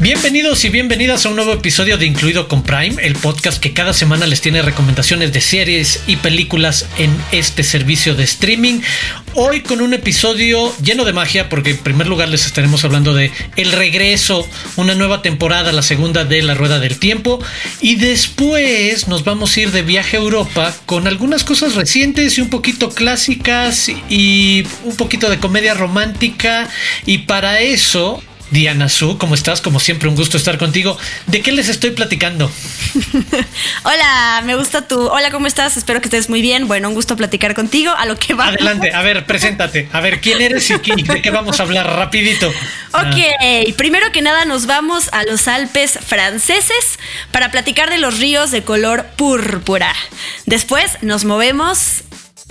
Bienvenidos y bienvenidas a un nuevo episodio de Incluido con Prime, el podcast que cada semana les tiene recomendaciones de series y películas en este servicio de streaming. Hoy con un episodio lleno de magia, porque en primer lugar les estaremos hablando de el regreso, una nueva temporada, la segunda de La Rueda del Tiempo, y después nos vamos a ir de viaje a Europa con algunas cosas recientes y un poquito clásicas y un poquito de comedia romántica, y para eso Diana Su, ¿cómo estás? Como siempre, un gusto estar contigo. ¿De qué les estoy platicando? Hola, me gusta tu. Hola, ¿cómo estás? Espero que estés muy bien. Bueno, un gusto platicar contigo. A lo que va. Adelante, a ver, preséntate. A ver, ¿quién eres y de qué vamos a hablar rapidito? Ok, primero que nada nos vamos a los Alpes franceses para platicar de los ríos de color púrpura. Después nos movemos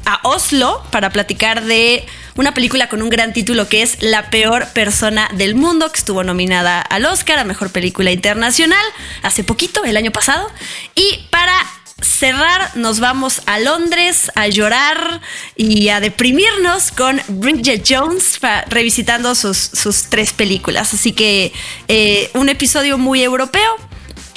a Oslo para platicar de una película con un gran título que es La peor persona del mundo, que estuvo nominada al Oscar a Mejor Película Internacional hace poquito, el año pasado. Y para cerrar, nos vamos a Londres a llorar y a deprimirnos con Bridget Jones, revisitando sus, tres películas. Así que eh, un episodio muy europeo,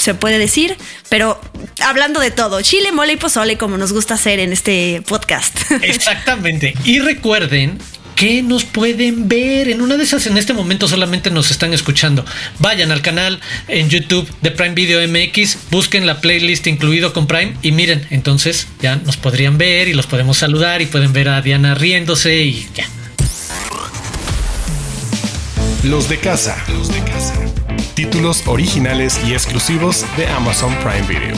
se puede decir, pero hablando de todo, chile, mole y pozole, como nos gusta hacer en este podcast. Exactamente. Y recuerden que nos pueden ver. En una de esas, en este momento solamente nos están escuchando. Vayan al canal en YouTube de Prime Video MX, busquen la playlist incluido con Prime y miren, entonces ya nos podrían ver y los podemos saludar y pueden ver a Diana riéndose y ya. Los de casa. Los de casa. Títulos originales y exclusivos de Amazon Prime Video.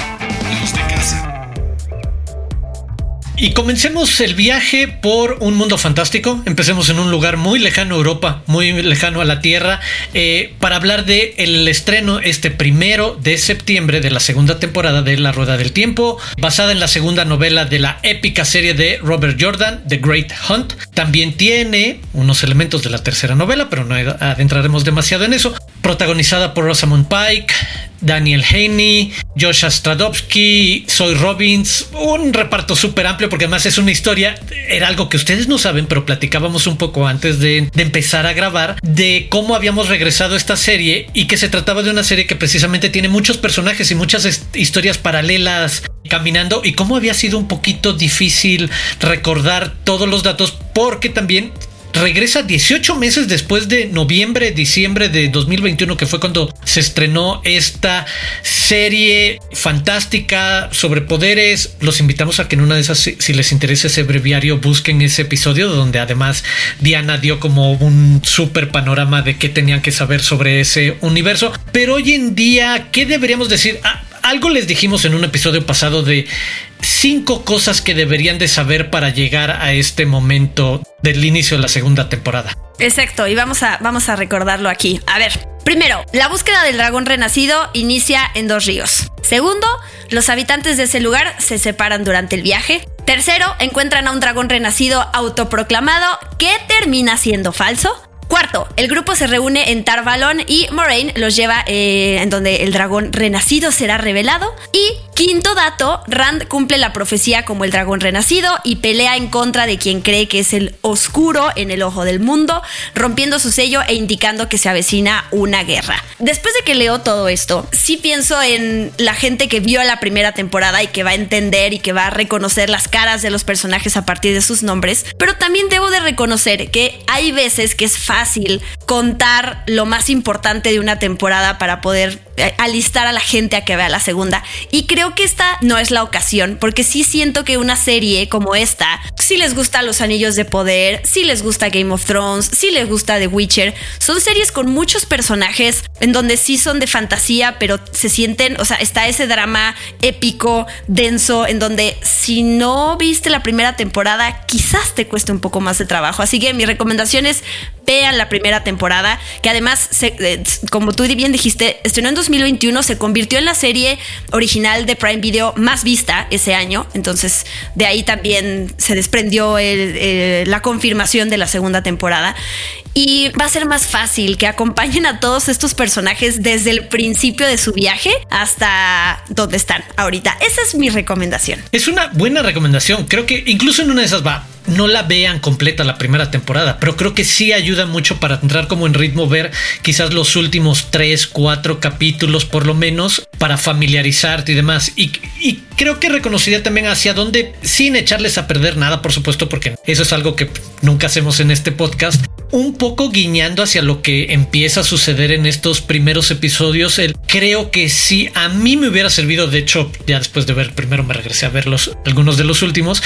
Y comencemos el viaje por un mundo fantástico. Empecemos en un lugar muy lejano a Europa, muy lejano a la Tierra, eh, para hablar de el estreno este primero de septiembre de la segunda temporada de La Rueda del Tiempo, basada en la segunda novela de la épica serie de Robert Jordan, The Great Hunt. También tiene unos elementos de la tercera novela, pero no adentraremos demasiado en eso. Protagonizada por Rosamund Pike, Daniel Haney, Josh Stradowski, Zoe Robbins, un reparto súper amplio porque además es una historia, era algo que ustedes no saben, pero platicábamos un poco antes de, de empezar a grabar, de cómo habíamos regresado a esta serie y que se trataba de una serie que precisamente tiene muchos personajes y muchas historias paralelas caminando y cómo había sido un poquito difícil recordar todos los datos porque también regresa 18 meses después de noviembre, diciembre de 2021, que fue cuando se estrenó esta serie fantástica sobre poderes. Los invitamos a que en una de esas, si les interesa ese breviario, busquen ese episodio donde además Diana dio como un super panorama de qué tenían que saber sobre ese universo. Pero hoy en día, ¿qué deberíamos decir? Ah, algo les dijimos en un episodio pasado de cinco cosas que deberían de saber para llegar a este momento del inicio de la segunda temporada. Exacto, y vamos a, vamos a recordarlo aquí. A ver, primero, la búsqueda del dragón renacido inicia en dos ríos. Segundo, los habitantes de ese lugar se separan durante el viaje. Tercero, encuentran a un dragón renacido autoproclamado que termina siendo falso. Cuarto, el grupo se reúne en Tarvalon y Moraine los lleva eh, en donde el dragón renacido será revelado. Y quinto dato, Rand cumple la profecía como el dragón renacido y pelea en contra de quien cree que es el oscuro en el ojo del mundo, rompiendo su sello e indicando que se avecina una guerra. Después de que leo todo esto, sí pienso en la gente que vio la primera temporada y que va a entender y que va a reconocer las caras de los personajes a partir de sus nombres, pero también debo de reconocer que hay veces que es fácil fácil contar lo más importante de una temporada para poder alistar a la gente a que vea la segunda. Y creo que esta no es la ocasión, porque sí siento que una serie como esta, si les gusta Los Anillos de Poder, si les gusta Game of Thrones, si les gusta The Witcher, son series con muchos personajes en donde sí son de fantasía, pero se sienten, o sea, está ese drama épico, denso, en donde si no viste la primera temporada, quizás te cueste un poco más de trabajo. Así que mi recomendación es vean la primera temporada, que además, eh, como tú bien dijiste, estrenó en 2021, se convirtió en la serie original de Prime Video más vista ese año, entonces de ahí también se desprendió la confirmación de la segunda temporada. y va a ser más fácil que acompañen a todos estos personajes desde el principio de su viaje hasta donde están ahorita. Esa es mi recomendación. Es una buena recomendación. Creo que incluso en una de esas va no la vean completa la primera temporada, pero creo que sí ayuda mucho para entrar como en ritmo, ver quizás los últimos tres, cuatro capítulos por lo menos para familiarizarte y demás. Y, creo que reconocería también hacia dónde, sin echarles a perder nada, por supuesto, porque eso es algo que nunca hacemos en este podcast, un poco guiñando hacia lo que empieza a suceder en estos primeros episodios. El, creo que sí, a mí me hubiera servido, de hecho, ya después de ver, primero me regresé a ver los, algunos de los últimos,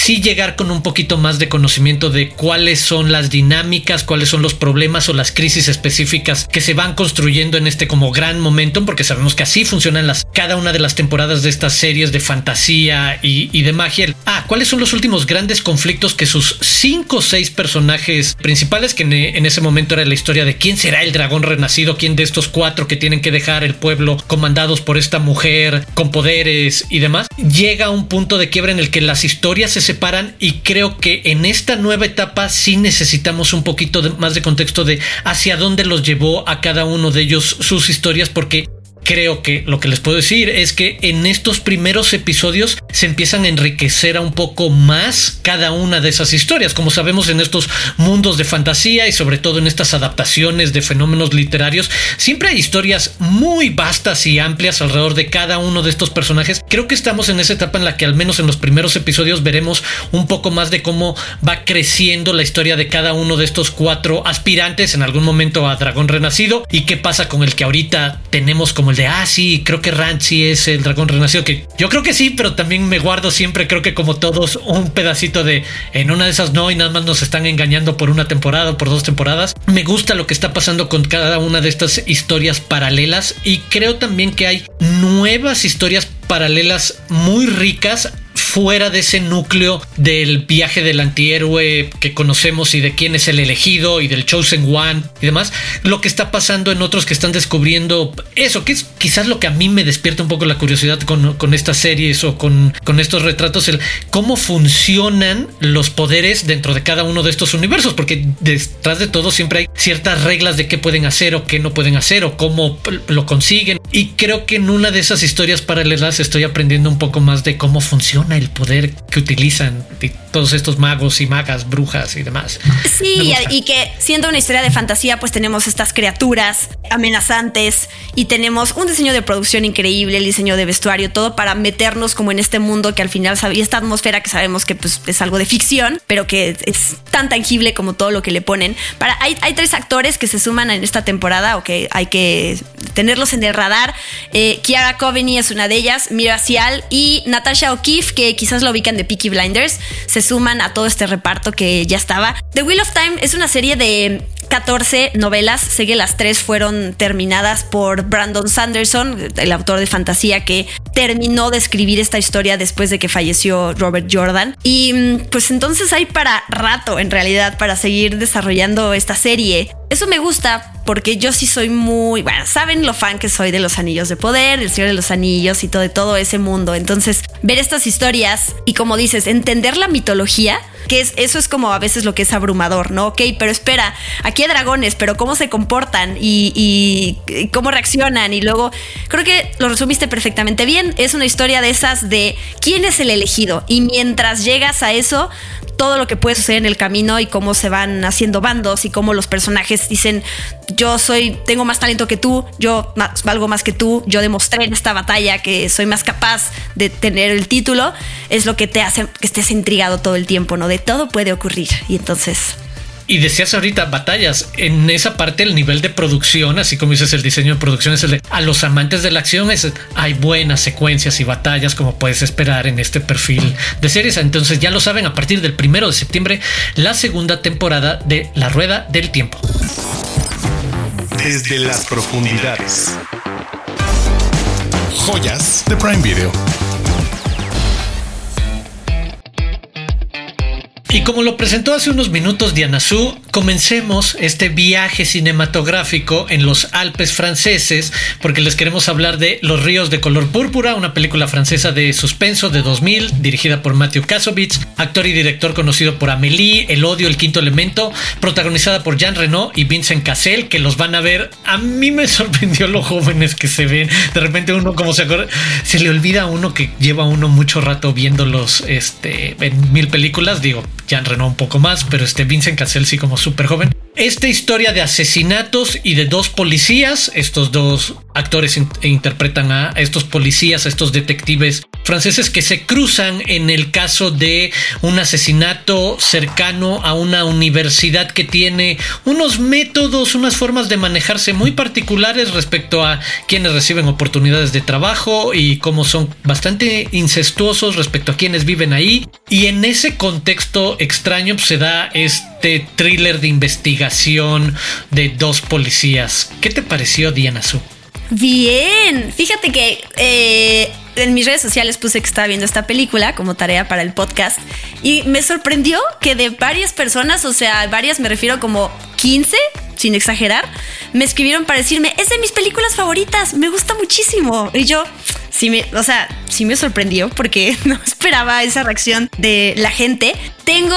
sí llegar con un poquito más de conocimiento de cuáles son las dinámicas, cuáles son los problemas o las crisis específicas que se van construyendo en este como gran momento, porque sabemos que así funcionan las cada una de las temporadas de estas series de fantasía y, de magia. Ah, cuáles son los últimos grandes conflictos que sus cinco o seis personajes principales, que en, ese momento era la historia de quién será el dragón renacido, quién de estos cuatro que tienen que dejar el pueblo comandados por esta mujer con poderes y demás, llega a un punto de quiebra en el que las historias se y creo que en esta nueva etapa sí necesitamos un poquito más de contexto de hacia dónde los llevó a cada uno de ellos sus historias porque creo que lo que les puedo decir es que en estos primeros episodios se empiezan a enriquecer a un poco más cada una de esas historias. Como sabemos en estos mundos de fantasía y sobre todo en estas adaptaciones de fenómenos literarios, siempre hay historias muy vastas y amplias alrededor de cada uno de estos personajes. Creo que estamos en esa etapa en la que al menos en los primeros episodios veremos un poco más de cómo va creciendo la historia de cada uno de estos cuatro aspirantes en algún momento a Dragón Renacido y qué pasa con el que ahorita tenemos como el de, ah, sí, creo que Ranchi es el dragón renacido, que yo creo que sí, pero también me guardo siempre, creo que como todos, un pedacito de, en una de esas no, y nada más nos están engañando por una temporada o por dos temporadas. Me gusta lo que está pasando con cada una de estas historias paralelas y creo también que hay nuevas historias paralelas muy ricas fuera de ese núcleo del viaje del antihéroe que conocemos y de quién es el elegido y del Chosen One y demás, lo que está pasando en otros que están descubriendo eso, que es quizás lo que a mí me despierta un poco la curiosidad con, con estas series o con, con estos retratos, el cómo funcionan los poderes dentro de cada uno de estos universos, porque detrás de todo siempre hay ciertas reglas de qué pueden hacer o qué no pueden hacer o cómo lo consiguen. Y creo que en una de esas historias paralelas estoy aprendiendo un poco más de cómo funciona el poder que utilizan todos estos magos y magas, brujas y demás. Sí, y que siendo una historia de fantasía, pues tenemos estas criaturas amenazantes y tenemos un diseño de producción increíble, el diseño de vestuario, todo para meternos como en este mundo que al final y esta atmósfera que sabemos que pues, es algo de ficción, pero que es tan tangible como todo lo que le ponen. Para, hay, hay tres actores que se suman en esta temporada o que hay que tenerlos en el radar. Eh, Kiara Coveney es una de ellas, Mira Cial y Natasha O'Keefe, que quizás lo ubican de Peaky Blinders, se suman a todo este reparto que ya estaba. The Wheel of Time es una serie de 14 novelas, sé que las tres fueron terminadas por Brandon Sanderson, el autor de fantasía que terminó de escribir esta historia después de que falleció Robert Jordan. Y mm, pues entonces hay para rato en realidad para seguir desarrollando esta serie. Eso me gusta porque yo sí soy muy, bueno, saben lo fan que soy de los anillos de poder, el Señor de los Anillos y todo, de todo ese mundo. Entonces, ver estas historias y como dices, entender la mitología, que es, eso es como a veces lo que es abrumador, ¿no? Ok, pero espera, aquí hay dragones, pero cómo se comportan y, y cómo reaccionan y luego, creo que lo resumiste perfectamente bien, es una historia de esas de quién es el elegido y mientras llegas a eso, todo lo que puede suceder en el camino y cómo se van haciendo bandos y cómo los personajes dicen, yo soy, tengo más talento que tú, yo valgo más que tú, yo demostré en esta batalla que soy más capaz de tener el título, es lo que te hace que estés intrigado todo el tiempo, ¿no? De todo puede ocurrir. Y entonces y decías ahorita, batallas. En esa parte, el nivel de producción, así como dices, el diseño de producción es el de a los amantes de la acción. Es, hay buenas secuencias y batallas, como puedes esperar en este perfil de series. Entonces, ya lo saben, a partir del primero de septiembre, la segunda temporada de La Rueda del Tiempo. Desde las profundidades. Joyas de Prime Video. Y como lo presentó hace unos minutos Diana Su, comencemos este viaje cinematográfico en los Alpes franceses, porque les queremos hablar de Los ríos de color púrpura, una película francesa de suspenso de 2000, dirigida por Matthew Kassovitz, actor y director conocido por Amélie, El odio, El quinto elemento, protagonizada por Jean Reno y Vincent Cassel, que los van a ver. A mí me sorprendió lo jóvenes que se ven. De repente uno como se acuerda, se le olvida a uno que lleva uno mucho rato viéndolos este, en mil películas, digo, Jean Reno un poco más, pero este Vincent Cassel sí como súper joven. Esta historia de asesinatos y de dos policías, estos dos actores interpretan a estos policías, a estos detectives franceses que se cruzan en el caso de un asesinato cercano a una universidad que tiene unos métodos, unas formas de manejarse muy particulares respecto a quienes reciben oportunidades de trabajo y cómo son bastante incestuosos respecto a quienes viven ahí. Y en ese contexto extraño pues, se da este thriller de investigación de dos policías. ¿Qué te pareció, Diana Su? Bien, fíjate que eh, en mis redes sociales puse que estaba viendo esta película como tarea para el podcast y me sorprendió que de varias personas, o sea, varias me refiero como 15, sin exagerar, me escribieron para decirme, es de mis películas favoritas, me gusta muchísimo. Y yo, sí me, o sea, sí me sorprendió porque no esperaba esa reacción de la gente. Tengo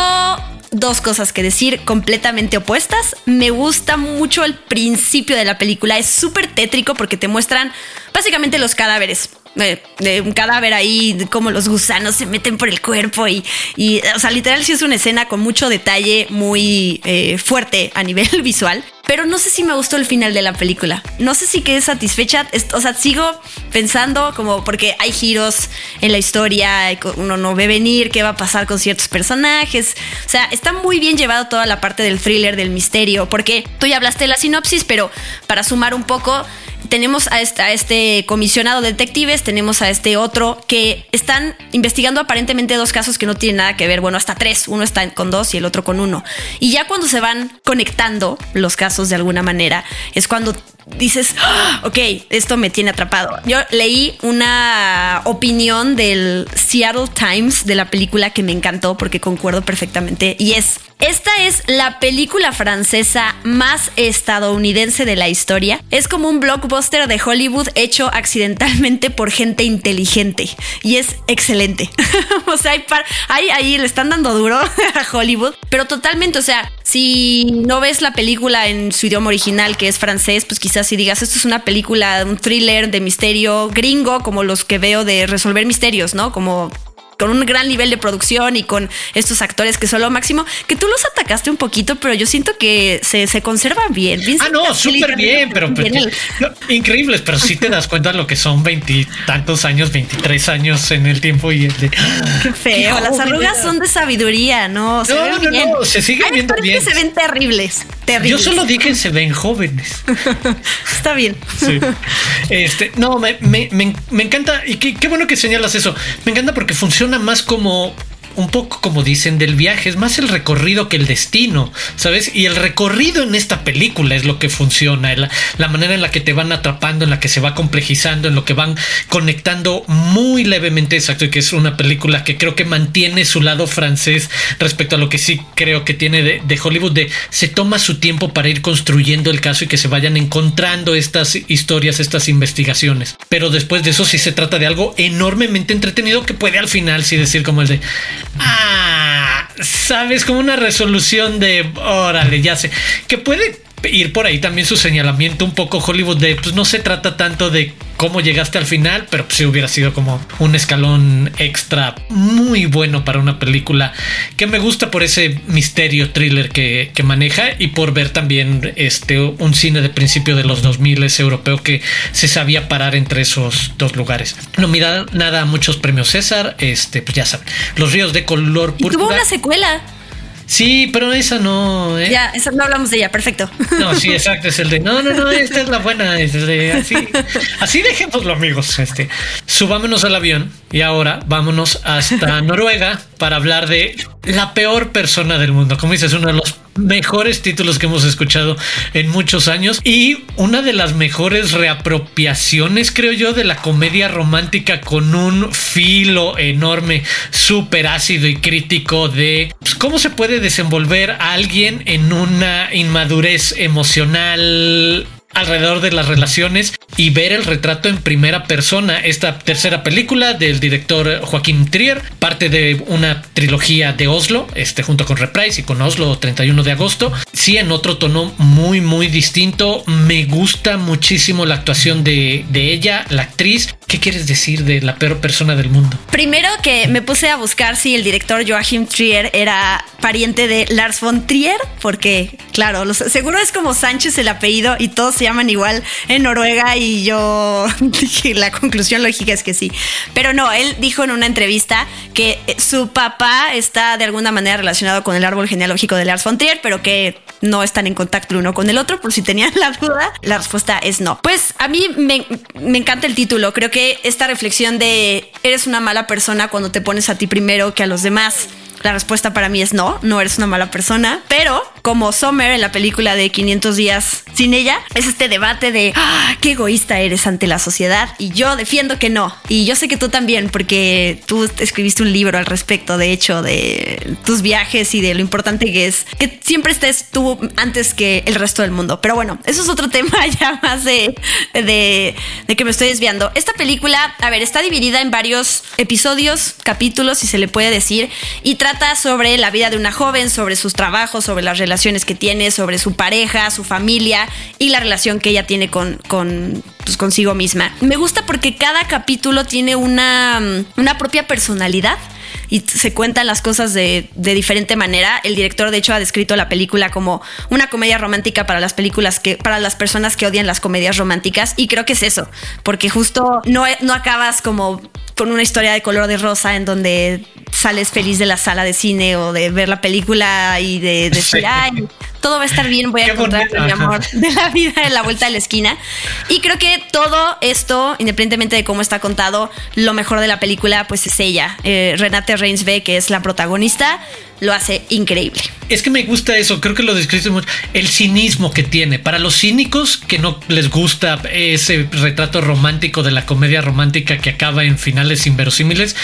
dos cosas que decir completamente opuestas. Me gusta mucho el principio de la película. Es súper tétrico porque te muestran básicamente los cadáveres. De un cadáver ahí, como los gusanos se meten por el cuerpo y, y o sea, literal sí es una escena con mucho detalle, muy eh, fuerte a nivel visual pero no sé si me gustó el final de la película. No sé si quedé satisfecha. O sea, sigo pensando como porque hay giros en la historia, uno no ve venir qué va a pasar con ciertos personajes. O sea, está muy bien llevado toda la parte del thriller, del misterio, porque tú ya hablaste de la sinopsis, pero para sumar un poco, tenemos a este, comisionado de detectives, tenemos a este otro que están investigando aparentemente dos casos que no tienen nada que ver, bueno, hasta tres, uno está con dos y el otro con uno. Y ya cuando se van conectando los casos de alguna manera, es cuando dices, ah, ok, esto me tiene atrapado. Yo leí una opinión del Seattle Times de la película que me encantó porque concuerdo perfectamente y es, esta es la película francesa más estadounidense de la historia. Es como un blockbuster de Hollywood hecho accidentalmente por gente inteligente y es excelente. o sea, hay ahí le están dando duro a Hollywood, pero totalmente, o sea, si no ves la película en su idioma original que es francés, pues quizás si digas, esto es una película, un thriller de misterio gringo, como los que veo de resolver misterios, ¿no? Como con un gran nivel de producción y con estos actores que son lo máximo, que tú los atacaste un poquito, pero yo siento que se, se conservan bien. ah, no, súper bien, pero pues, increíbles, pero si te das cuenta lo que son veintitantos años, veintitrés años en el tiempo y el de... Qué feo, las arrugas son de sabiduría, ¿no? Se no, no, no, se siguen viendo bien. Que se ven terribles, terribles. Yo solo dije que se ven jóvenes. Está bien. Sí. Este, no, me, me, me, encanta y qué, qué bueno que señalas eso. Me encanta porque funciona más como un poco como dicen del viaje, es más el recorrido que el destino, ¿sabes? Y el recorrido en esta película es lo que funciona, la, manera en la que te van atrapando, en la que se va complejizando, en lo que van conectando muy levemente, exacto, y que es una película que creo que mantiene su lado francés respecto a lo que sí creo que tiene de, de Hollywood, de se toma su tiempo para ir construyendo el caso y que se vayan encontrando estas historias, estas investigaciones. Pero después de eso sí se trata de algo enormemente entretenido que puede al final sí decir como el de Ah, sabes, como una resolución de, órale, ya sé, que puede ir por ahí también su señalamiento un poco Hollywood de, pues no se trata tanto de cómo llegaste al final, pero pues sí hubiera sido como un escalón extra muy bueno para una película que me gusta por ese misterio thriller que, maneja y por ver también este un cine de principio de los 2000 europeo que se sabía parar entre esos dos lugares. No mira nada muchos premios César, este pues ya saben, Los ríos de color púrpura. Y tuvo una secuela. Sí, pero esa no. ¿eh? Ya, esa no hablamos de ella, perfecto. No, sí, exacto, es el de. No, no, no, esta es la buena. Es de, así, así dejémoslo, amigos. Este, subámonos al avión y ahora vámonos hasta Noruega para hablar de la peor persona del mundo. Como dices, uno de los mejores títulos que hemos escuchado en muchos años. Y una de las mejores reapropiaciones, creo yo, de la comedia romántica con un filo enorme, súper ácido y crítico de pues, cómo se puede desenvolver a alguien en una inmadurez emocional alrededor de las relaciones y ver el retrato en primera persona. Esta tercera película del director Joaquín Trier, parte de una trilogía de Oslo, este junto con Reprise y con Oslo 31 de agosto. Sí, en otro tono muy, muy distinto. Me gusta muchísimo la actuación de, de ella, la actriz. ¿Qué quieres decir de la peor persona del mundo? Primero que me puse a buscar si el director Joachim Trier era pariente de Lars von Trier, porque claro, seguro es como Sánchez el apellido y todos se llaman igual en Noruega y yo dije, la conclusión lógica es que sí. Pero no, él dijo en una entrevista que su papá está de alguna manera relacionado con el árbol genealógico de Lars von Trier, pero que no están en contacto uno con el otro, por si tenían la duda, la respuesta es no. Pues a mí me, me encanta el título, creo que esta reflexión de eres una mala persona cuando te pones a ti primero que a los demás la respuesta para mí es no, no eres una mala persona. Pero como Sommer en la película de 500 días sin ella, es este debate de ah, qué egoísta eres ante la sociedad. Y yo defiendo que no. Y yo sé que tú también, porque tú escribiste un libro al respecto, de hecho, de tus viajes y de lo importante que es que siempre estés tú antes que el resto del mundo. Pero bueno, eso es otro tema ya más de, de, de que me estoy desviando. Esta película, a ver, está dividida en varios episodios, capítulos, si se le puede decir, y trata trata sobre la vida de una joven, sobre sus trabajos, sobre las relaciones que tiene, sobre su pareja, su familia y la relación que ella tiene con, con pues, consigo misma. Me gusta porque cada capítulo tiene una, una propia personalidad y se cuentan las cosas de, de, diferente manera. El director, de hecho, ha descrito la película como una comedia romántica para las películas que, para las personas que odian las comedias románticas. Y creo que es eso, porque justo no, no acabas como con una historia de color de rosa en donde sales feliz de la sala de cine o de ver la película y de, decir, ay, todo va a estar bien, voy a encontrar mi amor de la vida en la vuelta de la esquina. Y creo que todo esto, independientemente de cómo está contado, lo mejor de la película, pues es ella, eh, Renate Reinsve, que es la protagonista lo hace increíble. Es que me gusta eso, creo que lo describiste mucho, el cinismo que tiene. Para los cínicos que no les gusta ese retrato romántico de la comedia romántica que acaba en finales inverosímiles,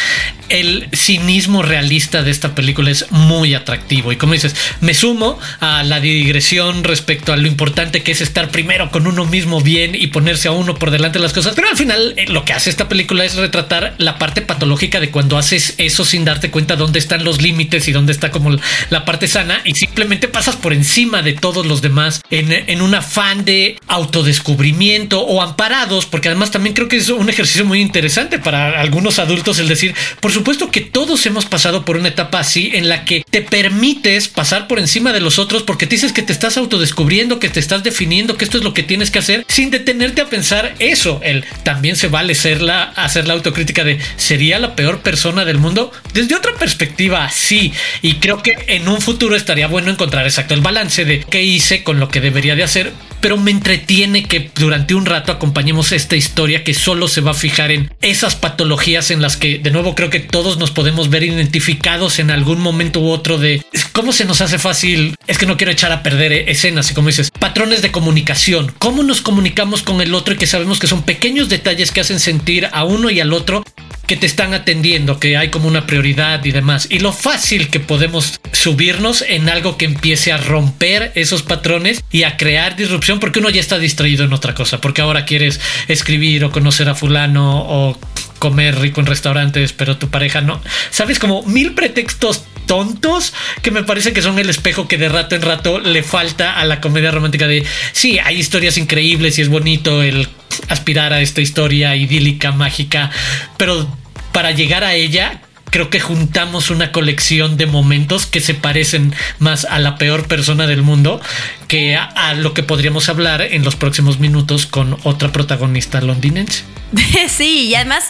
el cinismo realista de esta película es muy atractivo. Y como dices, me sumo a la digresión respecto a lo importante que es estar primero con uno mismo bien y ponerse a uno por delante de las cosas. Pero al final eh, lo que hace esta película es retratar la parte patológica de cuando haces eso sin darte cuenta dónde están los límites y dónde está como la parte sana y simplemente pasas por encima de todos los demás en, en un afán de autodescubrimiento o amparados, porque además también creo que es un ejercicio muy interesante para algunos adultos el decir, por supuesto que todos hemos pasado por una etapa así en la que te permites pasar por encima de los otros porque te dices que te estás autodescubriendo, que te estás definiendo, que esto es lo que tienes que hacer, sin detenerte a pensar eso. El también se vale ser la, hacer la autocrítica de sería la peor persona del mundo desde otra perspectiva, sí. Y creo que en un futuro estaría bueno encontrar exacto el balance de qué hice con lo que debería de hacer, pero me entretiene que durante un rato acompañemos esta historia que solo se va a fijar en esas patologías en las que de nuevo creo que todos nos podemos ver identificados en algún momento u otro de cómo se nos hace fácil, es que no quiero echar a perder escenas y como dices, patrones de comunicación, cómo nos comunicamos con el otro y que sabemos que son pequeños detalles que hacen sentir a uno y al otro que te están atendiendo, que hay como una prioridad y demás. Y lo fácil que podemos subirnos en algo que empiece a romper esos patrones y a crear disrupción porque uno ya está distraído en otra cosa, porque ahora quieres escribir o conocer a fulano o comer rico en restaurantes, pero tu pareja no. Sabes, como mil pretextos tontos que me parece que son el espejo que de rato en rato le falta a la comedia romántica de sí, hay historias increíbles y es bonito el aspirar a esta historia idílica, mágica, pero para llegar a ella creo que juntamos una colección de momentos que se parecen más a la peor persona del mundo que a, lo que podríamos hablar en los próximos minutos con otra protagonista londinense. Sí, y además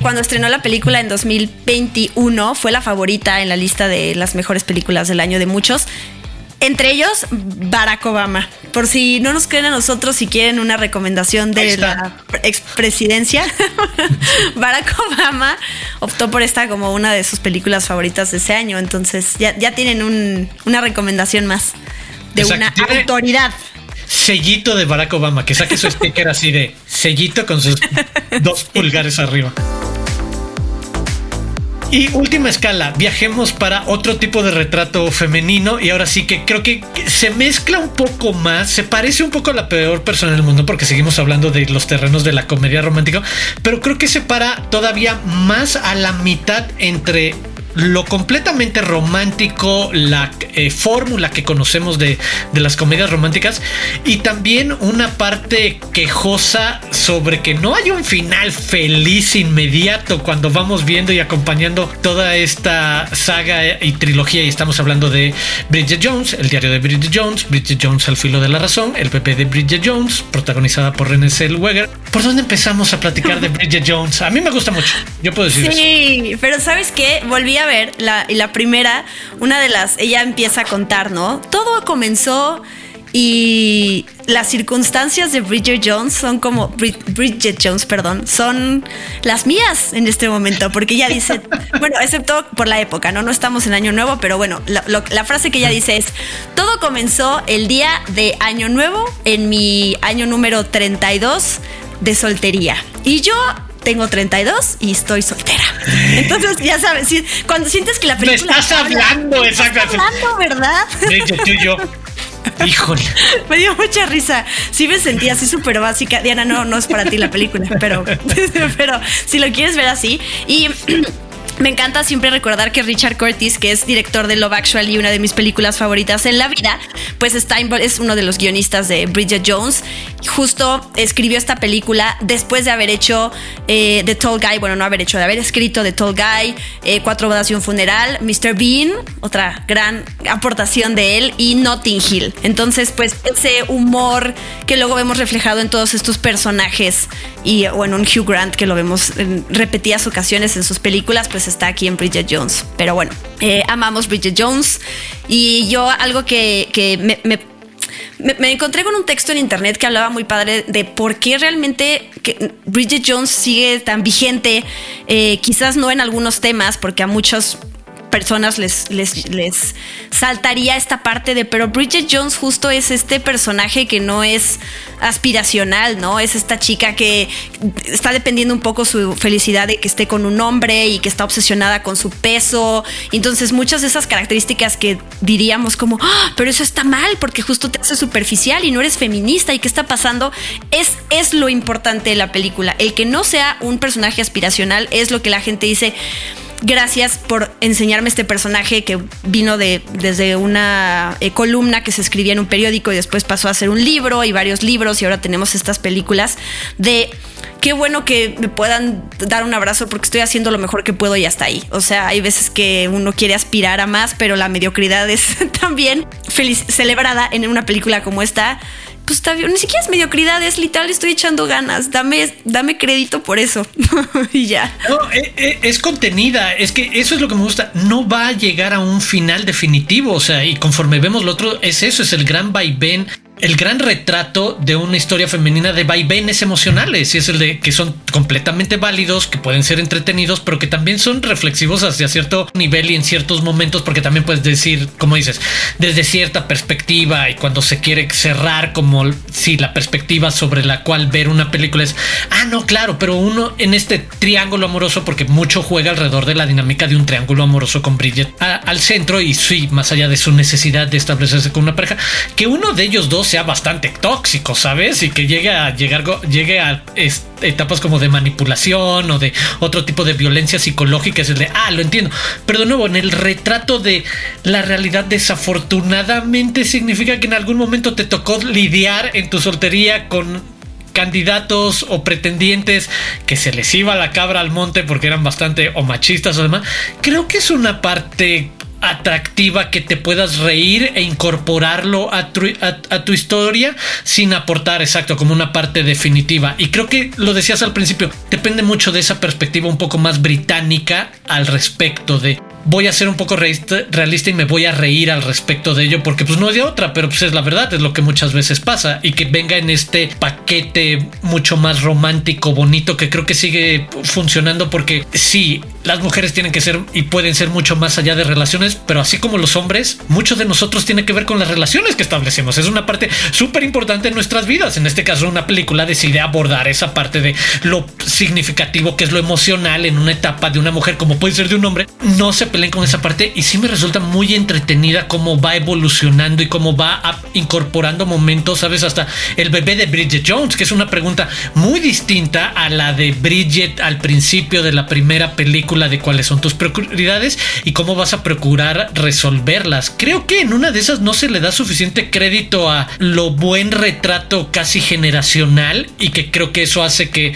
cuando estrenó la película en 2021 fue la favorita en la lista de las mejores películas del año de muchos entre ellos, Barack Obama. Por si no nos creen a nosotros, si quieren una recomendación de la expresidencia, Barack Obama optó por esta como una de sus películas favoritas de ese año. Entonces ya, ya tienen una recomendación más. de una autoridad sellito de Barack Obama, que saque su sticker así de sellito con sus dos pulgares arriba. Y última escala, viajemos para otro tipo de retrato femenino. Y ahora sí que creo que se mezcla un poco más, se parece un poco a la peor persona del mundo porque seguimos hablando de los terrenos de la comedia romántica, pero creo que se para todavía más a la mitad entre lo completamente romántico, la eh, fórmula que conocemos de, las comedias románticas y también una parte quejosa sobre que no hay un final feliz inmediato cuando vamos viendo y acompañando toda esta saga y trilogía y estamos hablando de Bridget Jones, el diario de Bridget Jones, Bridget Jones al filo de la razón, el PP de Bridget Jones, protagonizada por René Zellweger. ¿Por dónde empezamos a platicar de Bridget Jones? A mí me gusta mucho, yo puedo decir sí, pero ¿sabes qué? Volví a ver la, la primera, una de las, ella empieza a contar, ¿no? Todo comenzó y las circunstancias de Bridget Jones son como Bridget Jones, perdón, son las mías en este momento, porque ella dice, bueno, excepto por la época, no, no estamos en Año Nuevo, pero bueno, la, la frase que ella dice es: todo comenzó el día de Año Nuevo en mi año número 32 de soltería y yo tengo 32 y estoy soltera. Entonces, ya sabes, cuando sientes que la película. Me estás hablando, exactamente. Estás hablando, ¿verdad? tú y yo. Híjole. Me dio mucha risa. Sí me sentía así súper básica. Diana, no, no es para ti la película, pero, pero si lo quieres ver así. Y me encanta siempre recordar que Richard Curtis, que es director de Love Actually, una de mis películas favoritas en la vida, pues está, es uno de los guionistas de Bridget Jones. Justo escribió esta película después de haber hecho eh, The Tall Guy, bueno, no haber hecho, de haber escrito The Tall Guy, eh, Cuatro bodas y un funeral, Mr. Bean, otra gran aportación de él, y Notting Hill. Entonces, pues ese humor que luego vemos reflejado en todos estos personajes y bueno, un Hugh Grant que lo vemos en repetidas ocasiones en sus películas, pues está aquí en Bridget Jones. Pero bueno, eh, amamos Bridget Jones y yo algo que, me, encontré con un texto en internet que hablaba muy padre de por qué realmente que Bridget Jones sigue tan vigente, eh, quizás no en algunos temas, porque a muchos personas les, les, saltaría esta parte de, pero Bridget Jones justo es este personaje que no es aspiracional, ¿no? Es esta chica que está dependiendo un poco su felicidad de que esté con un hombre y que está obsesionada con su peso. Entonces muchas de esas características que diríamos como, ah, pero eso está mal porque justo te hace superficial y no eres feminista y qué está pasando, es, es lo importante de la película. El que no sea un personaje aspiracional es lo que la gente dice gracias por enseñarme este personaje que vino de, desde una eh, columna que se escribía en un periódico y después pasó a ser un libro y varios libros y ahora tenemos estas películas de qué bueno que me puedan dar un abrazo porque estoy haciendo lo mejor que puedo y hasta ahí. O sea, hay veces que uno quiere aspirar a más, pero la mediocridad es también feliz, celebrada en una película como esta pues está. Ni siquiera es mediocridad, es literal, estoy echando ganas. Dame, dame crédito por eso. y ya. No, eh, eh, es contenida. Es que eso es lo que me gusta. No va a llegar a un final definitivo. O sea, y conforme vemos lo otro, es eso, es el gran vaivén el gran retrato de una historia femenina de vaivenes emocionales y es el de que son completamente válidos, que pueden ser entretenidos, pero que también son reflexivos hacia cierto nivel y en ciertos momentos, porque también puedes decir, como dices, desde cierta perspectiva y cuando se quiere cerrar como si la perspectiva sobre la cual ver una película es, ah, no, claro, pero uno en este triángulo amoroso, porque mucho juega alrededor de la dinámica de un triángulo amoroso con Bridget al centro y sí, más allá de su necesidad de establecerse con una pareja, que uno de ellos dos sea bastante tóxico, ¿sabes? Y que llegue a llegar, llegue a etapas como de manipulación o de otro tipo de violencia psicológica. Es de, ah, lo entiendo. Pero de nuevo, en el retrato de la realidad, desafortunadamente significa que en algún momento te tocó lidiar en tu soltería con candidatos o pretendientes que se les iba la cabra al monte porque eran bastante o machistas o demás, creo que es una parte atractiva que te puedas reír e incorporarlo a tu, historia sin aportar exacto como una parte definitiva. Y creo que lo decías al principio depende mucho de esa perspectiva un poco más británica al respecto de voy a ser un poco realista y me voy a reír al respecto de ello porque pues no es de otra, pero pues es la verdad, es lo que muchas veces pasa y que venga en este paquete mucho más romántico, bonito, que creo que sigue funcionando porque sí, las mujeres tienen que ser y pueden ser mucho más allá de relaciones, pero así como los hombres, muchos de nosotros tiene que ver con las relaciones que establecemos. Es una parte súper importante en nuestras vidas. En este caso, una película decide abordar esa parte de lo significativo que es lo emocional en una etapa de una mujer como puede ser de un hombre. No se peleen con esa parte y sí me resulta muy entretenida cómo va evolucionando y cómo va incorporando momentos, sabes, hasta el bebé de Bridget Jones, que es una pregunta muy distinta a la de Bridget al principio de la primera película de cuáles son tus prioridades y cómo vas a procurar resolverlas. Creo que en una de esas no se le da suficiente crédito a lo buen retrato casi generacional y que creo que eso hace que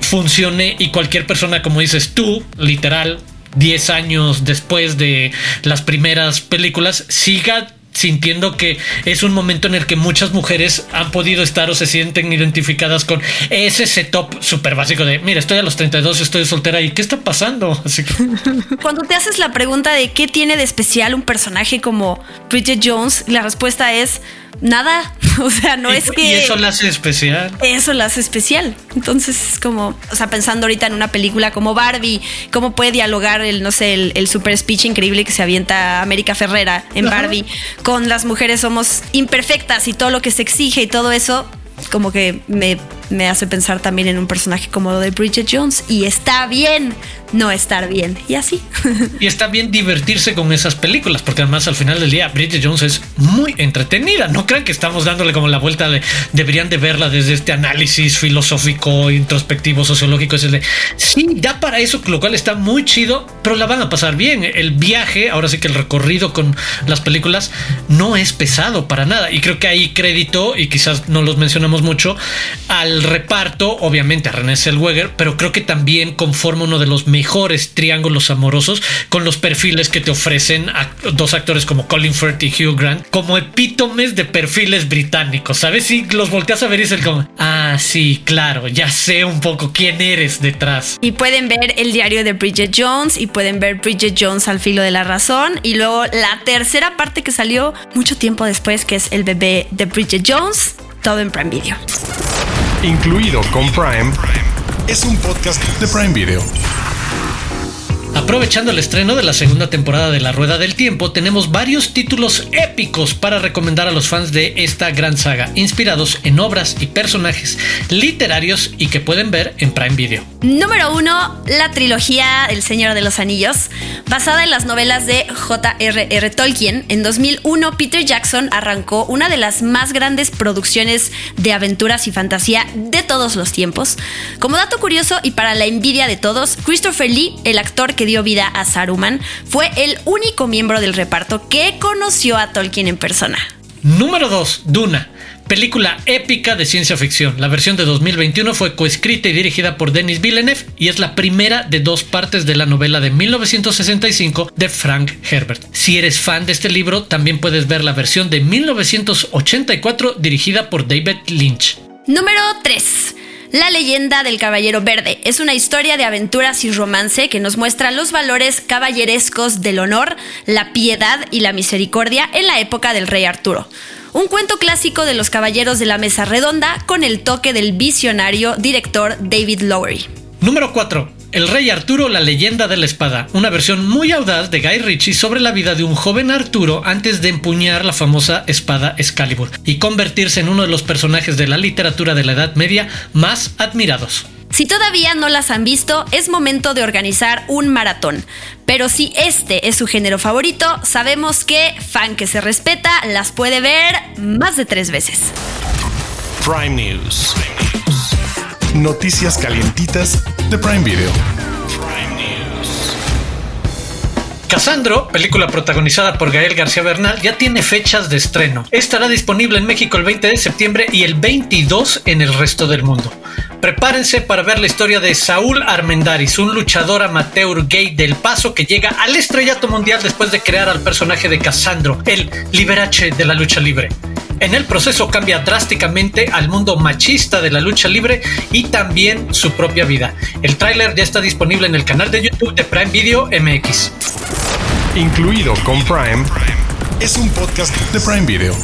funcione y cualquier persona, como dices tú, literal, 10 años después de las primeras películas, siga sintiendo que es un momento en el que muchas mujeres han podido estar o se sienten identificadas con ese setup súper básico de, mira, estoy a los 32, estoy soltera y ¿qué está pasando? Así que... Cuando te haces la pregunta de qué tiene de especial un personaje como Bridget Jones, la respuesta es nada. O sea, no es que. Y eso la hace especial. Eso la hace especial. Entonces, es como, o sea, pensando ahorita en una película como Barbie, cómo puede dialogar el, no sé, el, super speech increíble que se avienta América Ferrera en Barbie con las mujeres somos imperfectas y todo lo que se exige y todo eso, como que me, me hace pensar también en un personaje como lo de Bridget Jones. Y está bien no estar bien. Y así. Y está bien divertirse con esas películas, porque además al final del día Bridget Jones es muy entretenida. No crean que estamos dándole como la vuelta de deberían de verla desde este análisis filosófico, introspectivo, sociológico. Es de sí, da para eso, lo cual está muy chido, pero la van a pasar bien. El viaje, ahora sí que el recorrido con las películas no es pesado para nada. Y creo que hay crédito, y quizás no los mencionamos mucho, reparto, obviamente a René Zellweger, pero creo que también conforma uno de los mejores triángulos amorosos con los perfiles que te ofrecen a dos actores como Colin Firth y Hugh Grant como epítomes de perfiles británicos, ¿sabes? Si los volteas a ver y es el como, ah, sí, claro, ya sé un poco quién eres detrás. Y pueden ver el diario de Bridget Jones y pueden ver Bridget Jones al filo de la razón y luego la tercera parte que salió mucho tiempo después que es el bebé de Bridget Jones, todo en Prime Video. Incluido con Prime, es un podcast de Prime Video. Aprovechando el estreno de la segunda temporada de La Rueda del Tiempo, tenemos varios títulos épicos para recomendar a los fans de esta gran saga, inspirados en obras y personajes literarios y que pueden ver en Prime Video. Número 1, la trilogía El Señor de los Anillos, basada en las novelas de J.R.R. Tolkien. En 2001, Peter Jackson arrancó una de las más grandes producciones de aventuras y fantasía de todos los tiempos. Como dato curioso y para la envidia de todos, Christopher Lee, el actor que dio vida a Saruman, fue el único miembro del reparto que conoció a Tolkien en persona. Número 2. Duna. Película épica de ciencia ficción. La versión de 2021 fue coescrita y dirigida por Denis Villeneuve y es la primera de dos partes de la novela de 1965 de Frank Herbert. Si eres fan de este libro, también puedes ver la versión de 1984 dirigida por David Lynch. Número 3. La leyenda del Caballero Verde es una historia de aventuras y romance que nos muestra los valores caballerescos del honor, la piedad y la misericordia en la época del rey Arturo. Un cuento clásico de los caballeros de la mesa redonda con el toque del visionario director David Lowery. Número 4. El Rey Arturo, la leyenda de la espada, una versión muy audaz de Guy Ritchie sobre la vida de un joven Arturo antes de empuñar la famosa espada Excalibur y convertirse en uno de los personajes de la literatura de la Edad Media más admirados. Si todavía no las han visto, es momento de organizar un maratón. Pero si este es su género favorito, sabemos que fan que se respeta las puede ver más de tres veces. Prime News. Noticias calientitas de Prime Video. Casandro, película protagonizada por Gael García Bernal, ya tiene fechas de estreno. Estará disponible en México el 20 de septiembre y el 22 en el resto del mundo. Prepárense para ver la historia de Saúl Armendaris, un luchador amateur gay del Paso que llega al estrellato mundial después de crear al personaje de Casandro, el liberache de la lucha libre. En el proceso cambia drásticamente al mundo machista de la lucha libre y también su propia vida. El tráiler ya está disponible en el canal de YouTube de Prime Video MX. Incluido con Prime, es un podcast de Prime Video.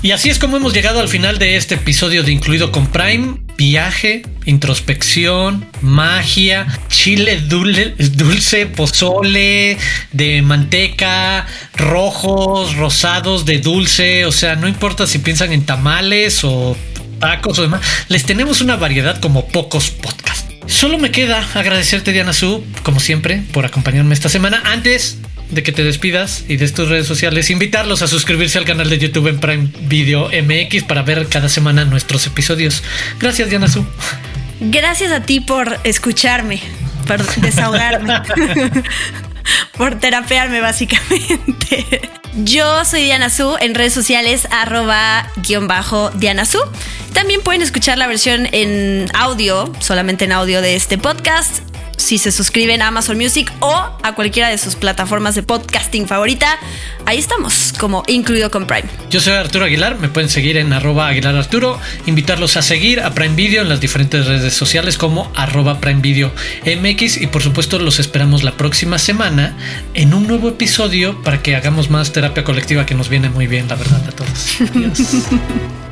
Y así es como hemos llegado al final de este episodio de Incluido con Prime. Viaje, introspección, magia, chile dulce, dulce, pozole, de manteca, rojos, rosados, de dulce. O sea, no importa si piensan en tamales o tacos o demás. Les tenemos una variedad como pocos podcasts. Solo me queda agradecerte, Diana Su, como siempre, por acompañarme esta semana. Antes de que te despidas y de tus redes sociales, invitarlos a suscribirse al canal de YouTube en Prime Video MX para ver cada semana nuestros episodios. Gracias, Diana Su. Gracias a ti por escucharme, por desahogarme, por terapearme básicamente. Yo soy Diana Su en redes sociales arroba guion bajo Diana Su. También pueden escuchar la versión en audio, solamente en audio de este podcast si se suscriben a Amazon Music o a cualquiera de sus plataformas de podcasting favorita. Ahí estamos, como incluido con Prime. Yo soy Arturo Aguilar, me pueden seguir en arroba Aguilar Arturo, invitarlos a seguir a Prime Video en las diferentes redes sociales como arroba Prime Video MX y por supuesto los esperamos la próxima semana en un nuevo episodio para que hagamos más terapia colectiva que nos viene muy bien, la verdad, a todos. Adiós.